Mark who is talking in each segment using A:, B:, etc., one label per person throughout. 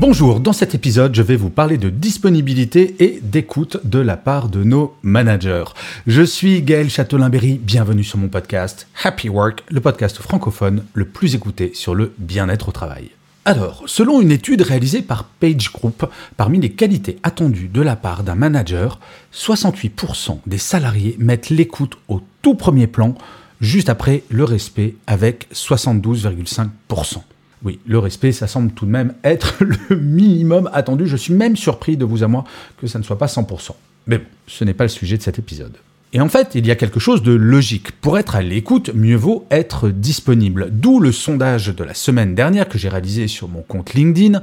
A: Bonjour, dans cet épisode, je vais vous parler de disponibilité et d'écoute de la part de nos managers. Je suis Gaël Châtelain-Berry, bienvenue sur mon podcast Happy Work, le podcast francophone le plus écouté sur le bien-être au travail. Alors, selon une étude réalisée par Page Group, parmi les qualités attendues de la part d'un manager, 68% des salariés mettent l'écoute au tout premier plan, juste après le respect avec 72,5%. Oui, le respect, ça semble tout de même être le minimum attendu. Je suis même surpris de vous à moi que ça ne soit pas 100%. Mais bon, ce n'est pas le sujet de cet épisode. Et en fait, il y a quelque chose de logique. Pour être à l'écoute, mieux vaut être disponible. D'où le sondage de la semaine dernière que j'ai réalisé sur mon compte LinkedIn.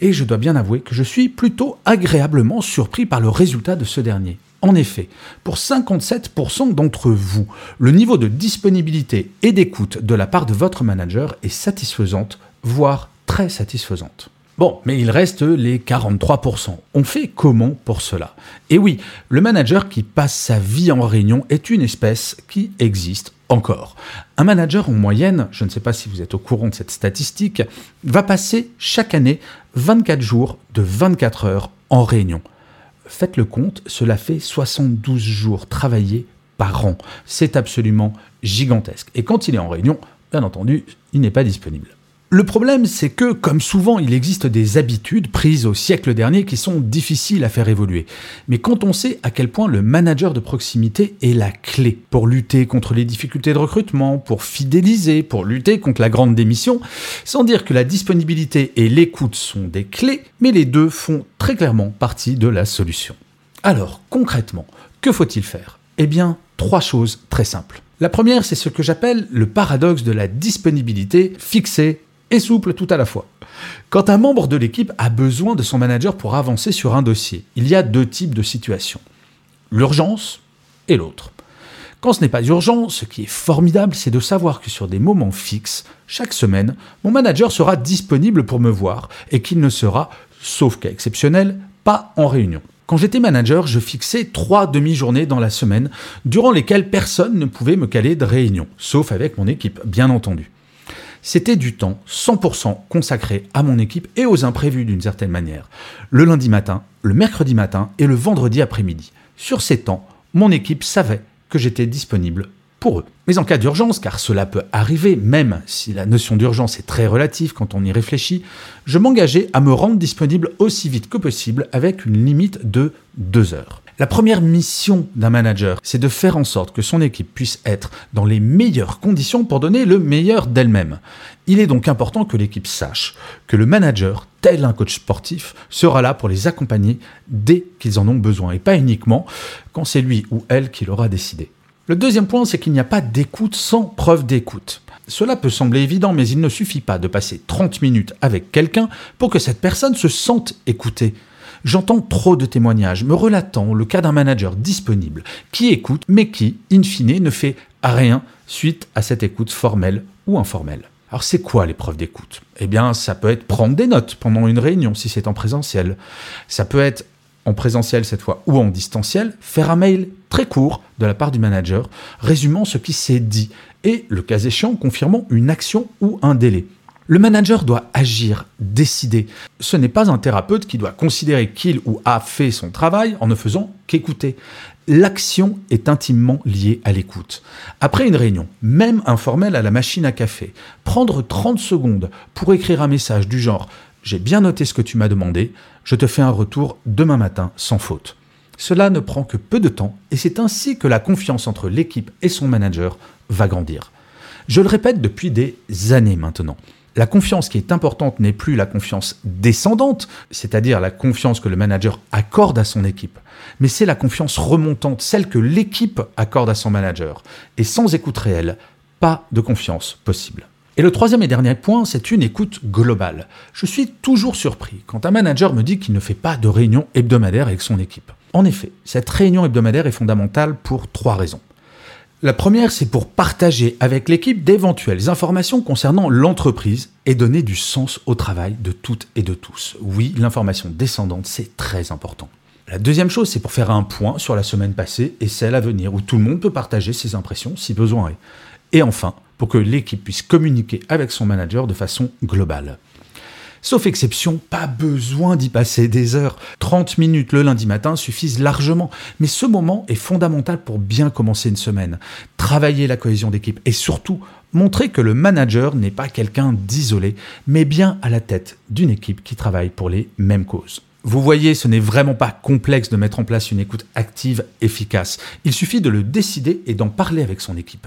A: Et je dois bien avouer que je suis plutôt agréablement surpris par le résultat de ce dernier. En effet, pour 57% d'entre vous, le niveau de disponibilité et d'écoute de la part de votre manager est satisfaisante, voire très satisfaisante. Bon, mais il reste les 43%. On fait comment pour cela? Et oui, le manager qui passe sa vie en réunion est une espèce qui existe encore. Un manager en moyenne, je ne sais pas si vous êtes au courant de cette statistique, va passer chaque année 24 jours de 24 heures en réunion. Faites le compte, cela fait 72 jours travaillés par an. C'est absolument gigantesque. Et quand il est en réunion, bien entendu, il n'est pas disponible. Le problème, c'est que, comme souvent, il existe des habitudes prises au siècle dernier qui sont difficiles à faire évoluer. Mais quand on sait à quel point le manager de proximité est la clé pour lutter contre les difficultés de recrutement, pour fidéliser, pour lutter contre la grande démission, sans dire que la disponibilité et l'écoute sont des clés, mais les deux font très clairement partie de la solution. Alors, concrètement, que faut-il faire? Eh bien, trois choses très simples. La première, c'est ce que j'appelle le paradoxe de la disponibilité fixée et souple tout à la fois. Quand un membre de l'équipe a besoin de son manager pour avancer sur un dossier, il y a deux types de situations. L'urgence et l'autre. Quand ce n'est pas urgent, ce qui est formidable, c'est de savoir que sur des moments fixes, chaque semaine, mon manager sera disponible pour me voir et qu'il ne sera, sauf cas exceptionnel, pas en réunion. Quand j'étais manager, je fixais trois demi-journées dans la semaine, durant lesquelles personne ne pouvait me caler de réunion, sauf avec mon équipe, bien entendu c'était du temps 100% consacré à mon équipe et aux imprévus d'une certaine manière. Le lundi matin, le mercredi matin et le vendredi après-midi. Sur ces temps, mon équipe savait que j'étais disponible pour eux. Mais en cas d'urgence, car cela peut arriver, même si la notion d'urgence est très relative quand on y réfléchit, je m'engageais à me rendre disponible aussi vite que possible avec une limite de deux heures. La première mission d'un manager, c'est de faire en sorte que son équipe puisse être dans les meilleures conditions pour donner le meilleur d'elle-même. Il est donc important que l'équipe sache que le manager, tel un coach sportif, sera là pour les accompagner dès qu'ils en ont besoin et pas uniquement quand c'est lui ou elle qui l'aura décidé. Le deuxième point, c'est qu'il n'y a pas d'écoute sans preuve d'écoute. Cela peut sembler évident, mais il ne suffit pas de passer 30 minutes avec quelqu'un pour que cette personne se sente écoutée. J'entends trop de témoignages me relatant le cas d'un manager disponible qui écoute mais qui, in fine, ne fait rien suite à cette écoute formelle ou informelle. Alors c'est quoi l'épreuve d'écoute? Eh bien ça peut être prendre des notes pendant une réunion si c'est en présentiel. Ça peut être en présentiel cette fois ou en distanciel, faire un mail très court de la part du manager résumant ce qui s'est dit et, le cas échéant, confirmant une action ou un délai. Le manager doit agir, décider. Ce n'est pas un thérapeute qui doit considérer qu'il ou a fait son travail en ne faisant qu'écouter. L'action est intimement liée à l'écoute. Après une réunion, même informelle à la machine à café, prendre 30 secondes pour écrire un message du genre J'ai bien noté ce que tu m'as demandé, je te fais un retour demain matin sans faute. Cela ne prend que peu de temps et c'est ainsi que la confiance entre l'équipe et son manager va grandir. Je le répète depuis des années maintenant. La confiance qui est importante n'est plus la confiance descendante, c'est-à-dire la confiance que le manager accorde à son équipe, mais c'est la confiance remontante, celle que l'équipe accorde à son manager. Et sans écoute réelle, pas de confiance possible. Et le troisième et dernier point, c'est une écoute globale. Je suis toujours surpris quand un manager me dit qu'il ne fait pas de réunion hebdomadaire avec son équipe. En effet, cette réunion hebdomadaire est fondamentale pour trois raisons. La première, c'est pour partager avec l'équipe d'éventuelles informations concernant l'entreprise et donner du sens au travail de toutes et de tous. Oui, l'information descendante, c'est très important. La deuxième chose, c'est pour faire un point sur la semaine passée et celle à venir, où tout le monde peut partager ses impressions si besoin est. Et enfin, pour que l'équipe puisse communiquer avec son manager de façon globale. Sauf exception, pas besoin d'y passer des heures. 30 minutes le lundi matin suffisent largement. Mais ce moment est fondamental pour bien commencer une semaine. Travailler la cohésion d'équipe et surtout montrer que le manager n'est pas quelqu'un d'isolé, mais bien à la tête d'une équipe qui travaille pour les mêmes causes. Vous voyez, ce n'est vraiment pas complexe de mettre en place une écoute active efficace. Il suffit de le décider et d'en parler avec son équipe.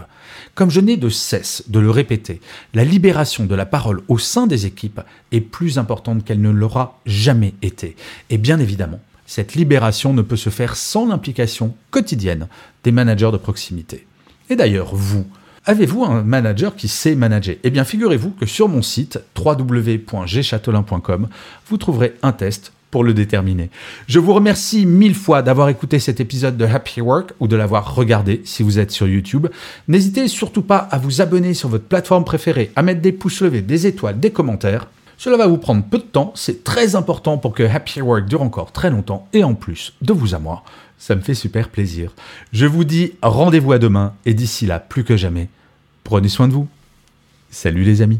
A: Comme je n'ai de cesse de le répéter, la libération de la parole au sein des équipes est plus importante qu'elle ne l'aura jamais été. Et bien évidemment, cette libération ne peut se faire sans l'implication quotidienne des managers de proximité. Et d'ailleurs, vous, Avez-vous un manager qui sait manager? Eh bien, figurez-vous que sur mon site www.gchatelain.com, vous trouverez un test pour le déterminer. Je vous remercie mille fois d'avoir écouté cet épisode de Happy Work ou de l'avoir regardé si vous êtes sur YouTube. N'hésitez surtout pas à vous abonner sur votre plateforme préférée, à mettre des pouces levés, des étoiles, des commentaires. Cela va vous prendre peu de temps, c'est très important pour que Happy Work dure encore très longtemps et en plus, de vous à moi, ça me fait super plaisir. Je vous dis rendez-vous à demain et d'ici là, plus que jamais, prenez soin de vous. Salut les amis.